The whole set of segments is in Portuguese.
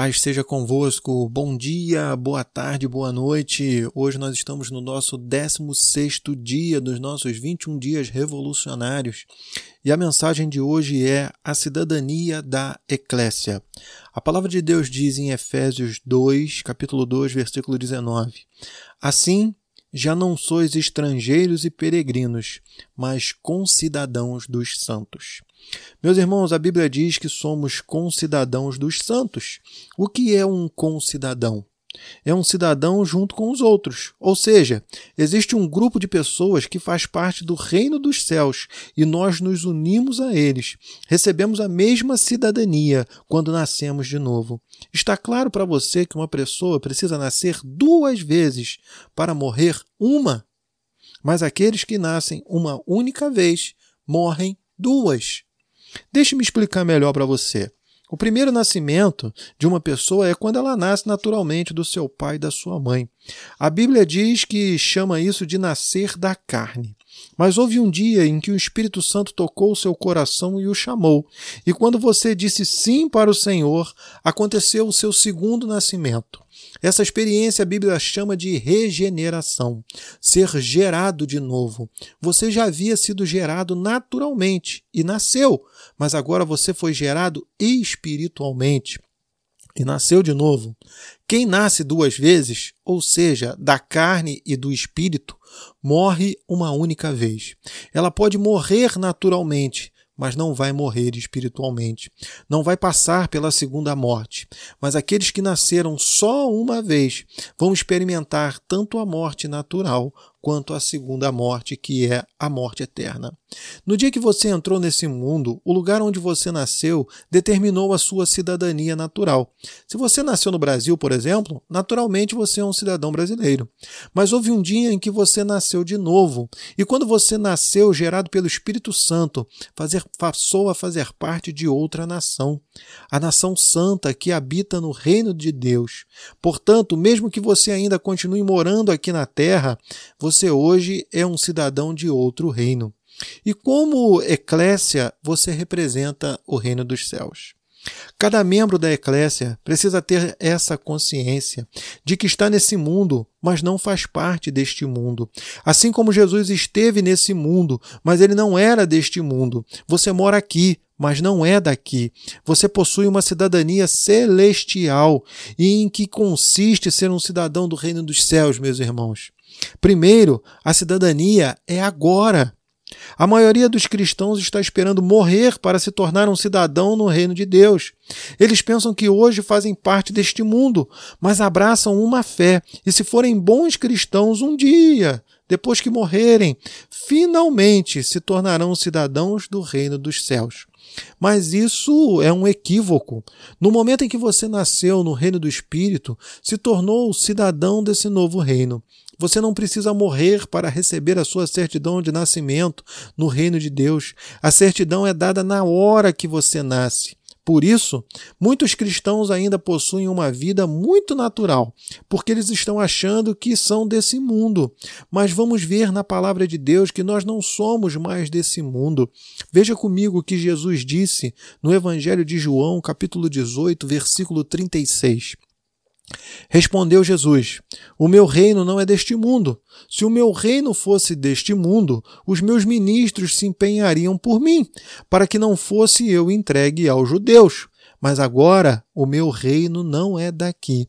paz seja convosco. Bom dia, boa tarde, boa noite. Hoje nós estamos no nosso 16 dia dos nossos 21 dias revolucionários. E a mensagem de hoje é a cidadania da eclésia. A palavra de Deus diz em Efésios 2, capítulo 2, versículo 19: Assim, já não sois estrangeiros e peregrinos, mas concidadãos dos santos. Meus irmãos, a Bíblia diz que somos concidadãos dos santos. O que é um concidadão? É um cidadão junto com os outros. Ou seja, existe um grupo de pessoas que faz parte do reino dos céus e nós nos unimos a eles. Recebemos a mesma cidadania quando nascemos de novo. Está claro para você que uma pessoa precisa nascer duas vezes para morrer uma? Mas aqueles que nascem uma única vez morrem duas. Deixe-me explicar melhor para você. O primeiro nascimento de uma pessoa é quando ela nasce naturalmente do seu pai e da sua mãe. A Bíblia diz que chama isso de nascer da carne. Mas houve um dia em que o Espírito Santo tocou o seu coração e o chamou. E quando você disse sim para o Senhor, aconteceu o seu segundo nascimento. Essa experiência a Bíblia chama de regeneração, ser gerado de novo. Você já havia sido gerado naturalmente e nasceu, mas agora você foi gerado espiritualmente e nasceu de novo. Quem nasce duas vezes, ou seja, da carne e do espírito, morre uma única vez. Ela pode morrer naturalmente, mas não vai morrer espiritualmente. Não vai passar pela segunda morte. Mas aqueles que nasceram só uma vez vão experimentar tanto a morte natural quanto a segunda morte, que é a morte eterna. No dia que você entrou nesse mundo, o lugar onde você nasceu determinou a sua cidadania natural. Se você nasceu no Brasil, por exemplo, naturalmente você é um cidadão brasileiro. Mas houve um dia em que você nasceu de novo, e quando você nasceu, gerado pelo Espírito Santo, fazer, passou a fazer parte de outra nação, a nação santa que habita no reino de Deus. Portanto, mesmo que você ainda continue morando aqui na terra, você hoje é um cidadão de outro reino. E como eclésia, você representa o reino dos céus. Cada membro da eclésia precisa ter essa consciência de que está nesse mundo, mas não faz parte deste mundo. Assim como Jesus esteve nesse mundo, mas ele não era deste mundo. Você mora aqui, mas não é daqui. Você possui uma cidadania celestial. E em que consiste ser um cidadão do reino dos céus, meus irmãos? Primeiro, a cidadania é agora. A maioria dos cristãos está esperando morrer para se tornar um cidadão no reino de Deus. Eles pensam que hoje fazem parte deste mundo, mas abraçam uma fé e, se forem bons cristãos, um dia, depois que morrerem, finalmente se tornarão cidadãos do reino dos céus. Mas isso é um equívoco. No momento em que você nasceu no reino do Espírito, se tornou cidadão desse novo reino. Você não precisa morrer para receber a sua certidão de nascimento no reino de Deus. A certidão é dada na hora que você nasce. Por isso, muitos cristãos ainda possuem uma vida muito natural, porque eles estão achando que são desse mundo. Mas vamos ver na palavra de Deus que nós não somos mais desse mundo. Veja comigo o que Jesus disse no Evangelho de João, capítulo 18, versículo 36. Respondeu Jesus: O meu reino não é deste mundo. Se o meu reino fosse deste mundo, os meus ministros se empenhariam por mim, para que não fosse eu entregue aos judeus. Mas agora o meu reino não é daqui.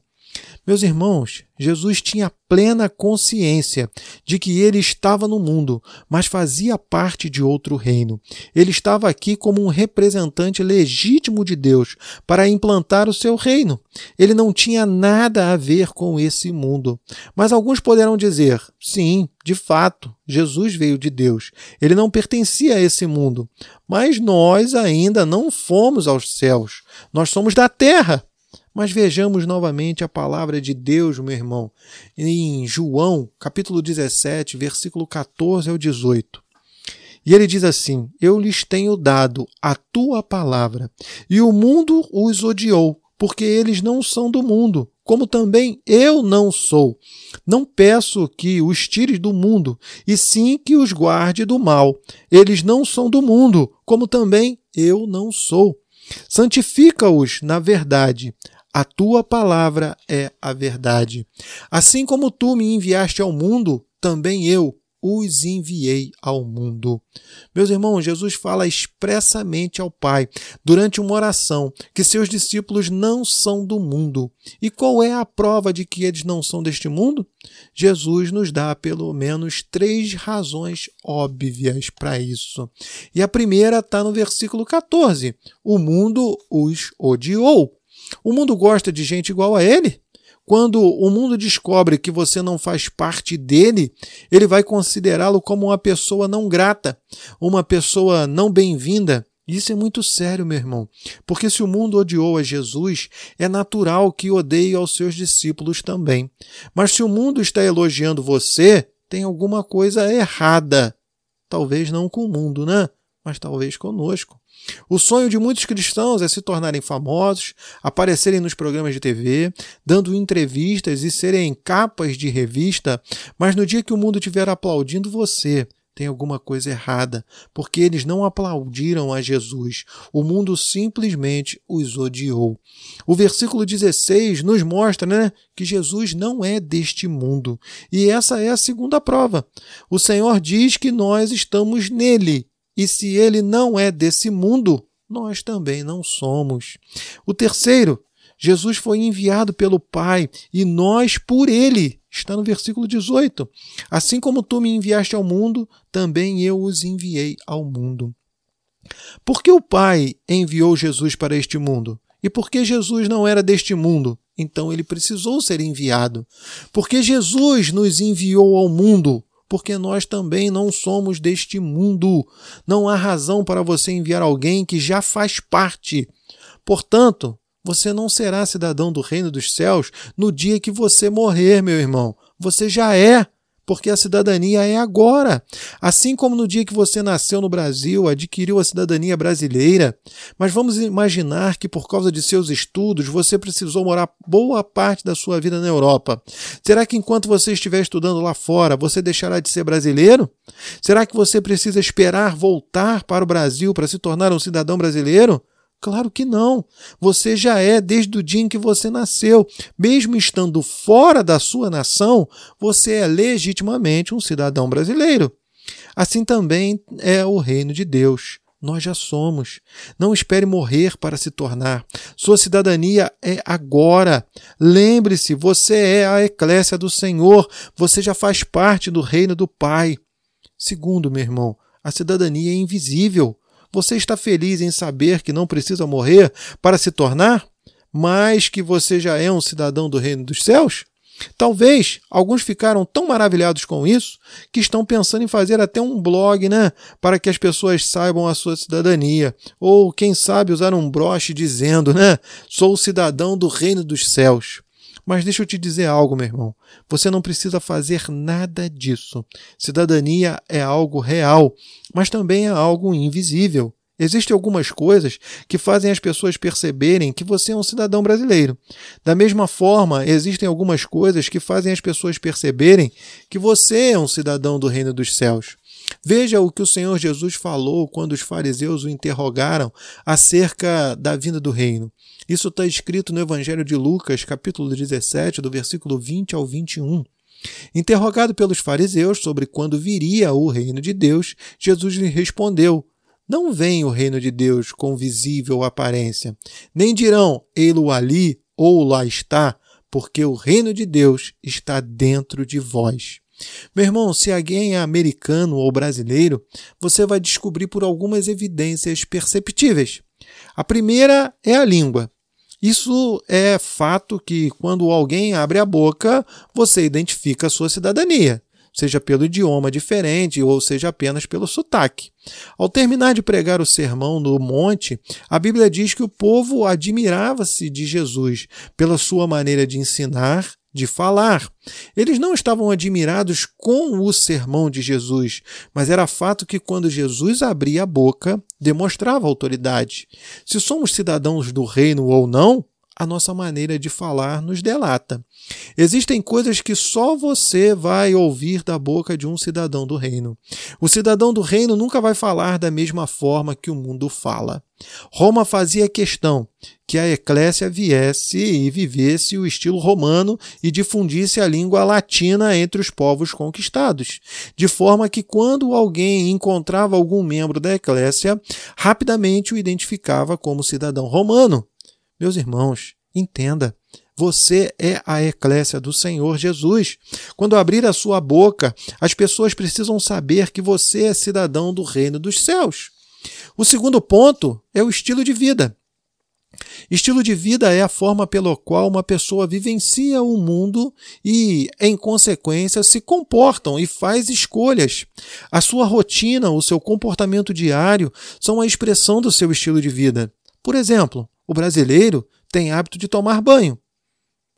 Meus irmãos, Jesus tinha plena consciência de que ele estava no mundo, mas fazia parte de outro reino. Ele estava aqui como um representante legítimo de Deus para implantar o seu reino. Ele não tinha nada a ver com esse mundo. Mas alguns poderão dizer: sim, de fato, Jesus veio de Deus. Ele não pertencia a esse mundo. Mas nós ainda não fomos aos céus. Nós somos da terra. Mas vejamos novamente a palavra de Deus, meu irmão, em João, capítulo 17, versículo 14 ao 18. E ele diz assim: Eu lhes tenho dado a tua palavra, e o mundo os odiou, porque eles não são do mundo, como também eu não sou. Não peço que os tires do mundo, e sim que os guarde do mal. Eles não são do mundo, como também eu não sou. Santifica-os na verdade. A tua palavra é a verdade. Assim como tu me enviaste ao mundo, também eu os enviei ao mundo. Meus irmãos, Jesus fala expressamente ao Pai, durante uma oração, que seus discípulos não são do mundo. E qual é a prova de que eles não são deste mundo? Jesus nos dá pelo menos três razões óbvias para isso. E a primeira está no versículo 14: O mundo os odiou. O mundo gosta de gente igual a ele? Quando o mundo descobre que você não faz parte dele, ele vai considerá-lo como uma pessoa não grata, uma pessoa não bem-vinda. Isso é muito sério, meu irmão, porque se o mundo odiou a Jesus, é natural que odeie aos seus discípulos também. Mas se o mundo está elogiando você, tem alguma coisa errada. Talvez não com o mundo, né? Mas talvez conosco. O sonho de muitos cristãos é se tornarem famosos, aparecerem nos programas de TV, dando entrevistas e serem capas de revista, mas no dia que o mundo estiver aplaudindo você, tem alguma coisa errada, porque eles não aplaudiram a Jesus. O mundo simplesmente os odiou. O versículo 16 nos mostra né, que Jesus não é deste mundo. E essa é a segunda prova. O Senhor diz que nós estamos nele e se ele não é desse mundo, nós também não somos. O terceiro, Jesus foi enviado pelo Pai e nós por ele. Está no versículo 18. Assim como tu me enviaste ao mundo, também eu os enviei ao mundo. Por que o Pai enviou Jesus para este mundo? E por que Jesus não era deste mundo? Então ele precisou ser enviado. Porque Jesus nos enviou ao mundo porque nós também não somos deste mundo. Não há razão para você enviar alguém que já faz parte. Portanto, você não será cidadão do reino dos céus no dia que você morrer, meu irmão. Você já é porque a cidadania é agora. Assim como no dia que você nasceu no Brasil, adquiriu a cidadania brasileira. Mas vamos imaginar que por causa de seus estudos você precisou morar boa parte da sua vida na Europa. Será que enquanto você estiver estudando lá fora, você deixará de ser brasileiro? Será que você precisa esperar voltar para o Brasil para se tornar um cidadão brasileiro? Claro que não. Você já é desde o dia em que você nasceu. Mesmo estando fora da sua nação, você é legitimamente um cidadão brasileiro. Assim também é o reino de Deus. Nós já somos. Não espere morrer para se tornar. Sua cidadania é agora. Lembre-se, você é a eclésia do Senhor. Você já faz parte do reino do Pai. Segundo, meu irmão, a cidadania é invisível. Você está feliz em saber que não precisa morrer para se tornar, mas que você já é um cidadão do reino dos céus? Talvez alguns ficaram tão maravilhados com isso que estão pensando em fazer até um blog, né, para que as pessoas saibam a sua cidadania, ou quem sabe usar um broche dizendo, né, sou cidadão do reino dos céus. Mas deixa eu te dizer algo, meu irmão. Você não precisa fazer nada disso. Cidadania é algo real, mas também é algo invisível. Existem algumas coisas que fazem as pessoas perceberem que você é um cidadão brasileiro. Da mesma forma, existem algumas coisas que fazem as pessoas perceberem que você é um cidadão do reino dos céus. Veja o que o Senhor Jesus falou quando os fariseus o interrogaram acerca da vinda do reino. Isso está escrito no Evangelho de Lucas, capítulo 17, do versículo 20 ao 21. Interrogado pelos fariseus sobre quando viria o reino de Deus, Jesus lhe respondeu: Não vem o reino de Deus com visível aparência, nem dirão, ei-lo ali ou lá está, porque o reino de Deus está dentro de vós. Meu irmão, se alguém é americano ou brasileiro, você vai descobrir por algumas evidências perceptíveis. A primeira é a língua. Isso é fato que quando alguém abre a boca, você identifica a sua cidadania, seja pelo idioma diferente ou seja apenas pelo sotaque. Ao terminar de pregar o sermão no monte, a Bíblia diz que o povo admirava-se de Jesus pela sua maneira de ensinar de falar. Eles não estavam admirados com o sermão de Jesus, mas era fato que quando Jesus abria a boca, demonstrava autoridade. Se somos cidadãos do reino ou não, a nossa maneira de falar nos delata. Existem coisas que só você vai ouvir da boca de um cidadão do reino. O cidadão do reino nunca vai falar da mesma forma que o mundo fala. Roma fazia questão que a eclésia viesse e vivesse o estilo romano e difundisse a língua latina entre os povos conquistados, de forma que quando alguém encontrava algum membro da eclésia, rapidamente o identificava como cidadão romano. Meus irmãos, entenda, você é a eclésia do Senhor Jesus. Quando abrir a sua boca, as pessoas precisam saber que você é cidadão do reino dos céus. O segundo ponto é o estilo de vida. Estilo de vida é a forma pela qual uma pessoa vivencia o mundo e, em consequência, se comportam e faz escolhas. A sua rotina, o seu comportamento diário são a expressão do seu estilo de vida. Por exemplo, o brasileiro tem hábito de tomar banho.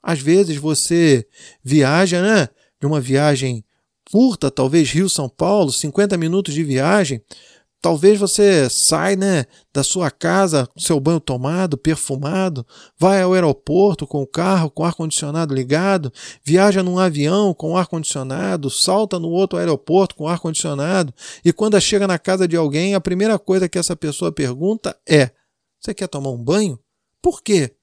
Às vezes você viaja, né? De uma viagem curta, talvez Rio-São Paulo, 50 minutos de viagem. Talvez você sai né, da sua casa com seu banho tomado, perfumado, vai ao aeroporto com o carro com ar-condicionado ligado, viaja num avião com ar-condicionado, salta no outro aeroporto com ar-condicionado, e quando chega na casa de alguém, a primeira coisa que essa pessoa pergunta é: Você quer tomar um banho? Por quê?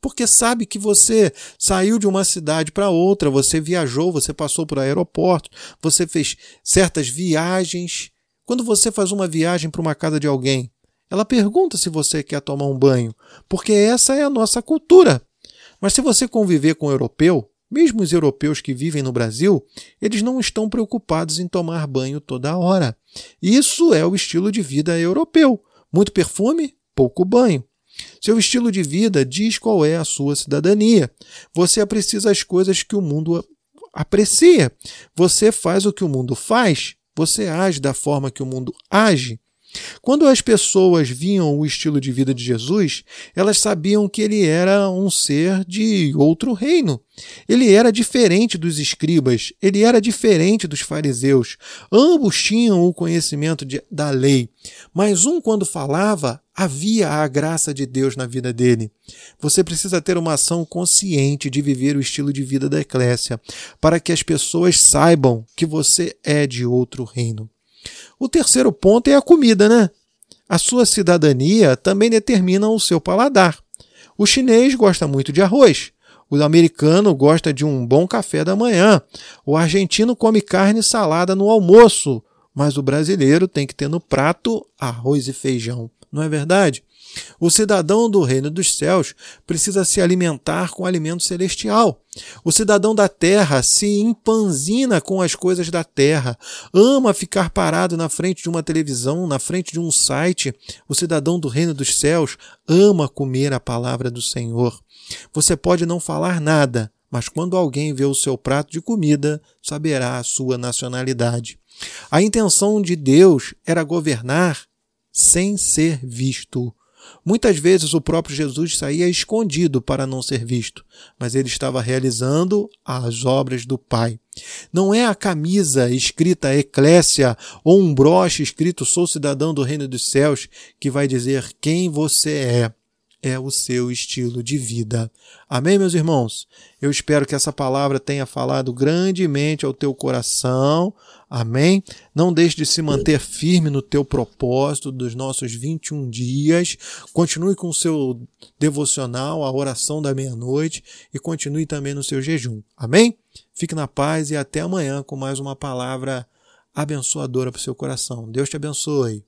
Porque sabe que você saiu de uma cidade para outra, você viajou, você passou por aeroporto, você fez certas viagens quando você faz uma viagem para uma casa de alguém, ela pergunta se você quer tomar um banho, porque essa é a nossa cultura. Mas se você conviver com um europeu, mesmo os europeus que vivem no Brasil, eles não estão preocupados em tomar banho toda hora. Isso é o estilo de vida europeu. Muito perfume, pouco banho. Seu estilo de vida diz qual é a sua cidadania. Você aprecia as coisas que o mundo aprecia. Você faz o que o mundo faz. Você age da forma que o mundo age. Quando as pessoas viam o estilo de vida de Jesus, elas sabiam que ele era um ser de outro reino. Ele era diferente dos escribas, ele era diferente dos fariseus. Ambos tinham o conhecimento de, da lei, mas um, quando falava, havia a graça de Deus na vida dele. Você precisa ter uma ação consciente de viver o estilo de vida da eclésia, para que as pessoas saibam que você é de outro reino. O terceiro ponto é a comida, né? A sua cidadania também determina o seu paladar. O chinês gosta muito de arroz. O americano gosta de um bom café da manhã. O argentino come carne salada no almoço. Mas o brasileiro tem que ter no prato arroz e feijão. Não é verdade? O cidadão do reino dos céus precisa se alimentar com alimento celestial. O cidadão da terra se empanzina com as coisas da terra, ama ficar parado na frente de uma televisão, na frente de um site. O cidadão do reino dos céus ama comer a palavra do Senhor. Você pode não falar nada, mas quando alguém vê o seu prato de comida, saberá a sua nacionalidade. A intenção de Deus era governar sem ser visto. Muitas vezes o próprio Jesus saía escondido para não ser visto, mas ele estava realizando as obras do Pai. Não é a camisa escrita Eclésia ou um broche escrito Sou cidadão do reino dos céus que vai dizer quem você é é o seu estilo de vida. Amém, meus irmãos? Eu espero que essa palavra tenha falado grandemente ao teu coração. Amém? Não deixe de se manter firme no teu propósito dos nossos 21 dias. Continue com o seu devocional, a oração da meia-noite e continue também no seu jejum. Amém? Fique na paz e até amanhã com mais uma palavra abençoadora para o seu coração. Deus te abençoe.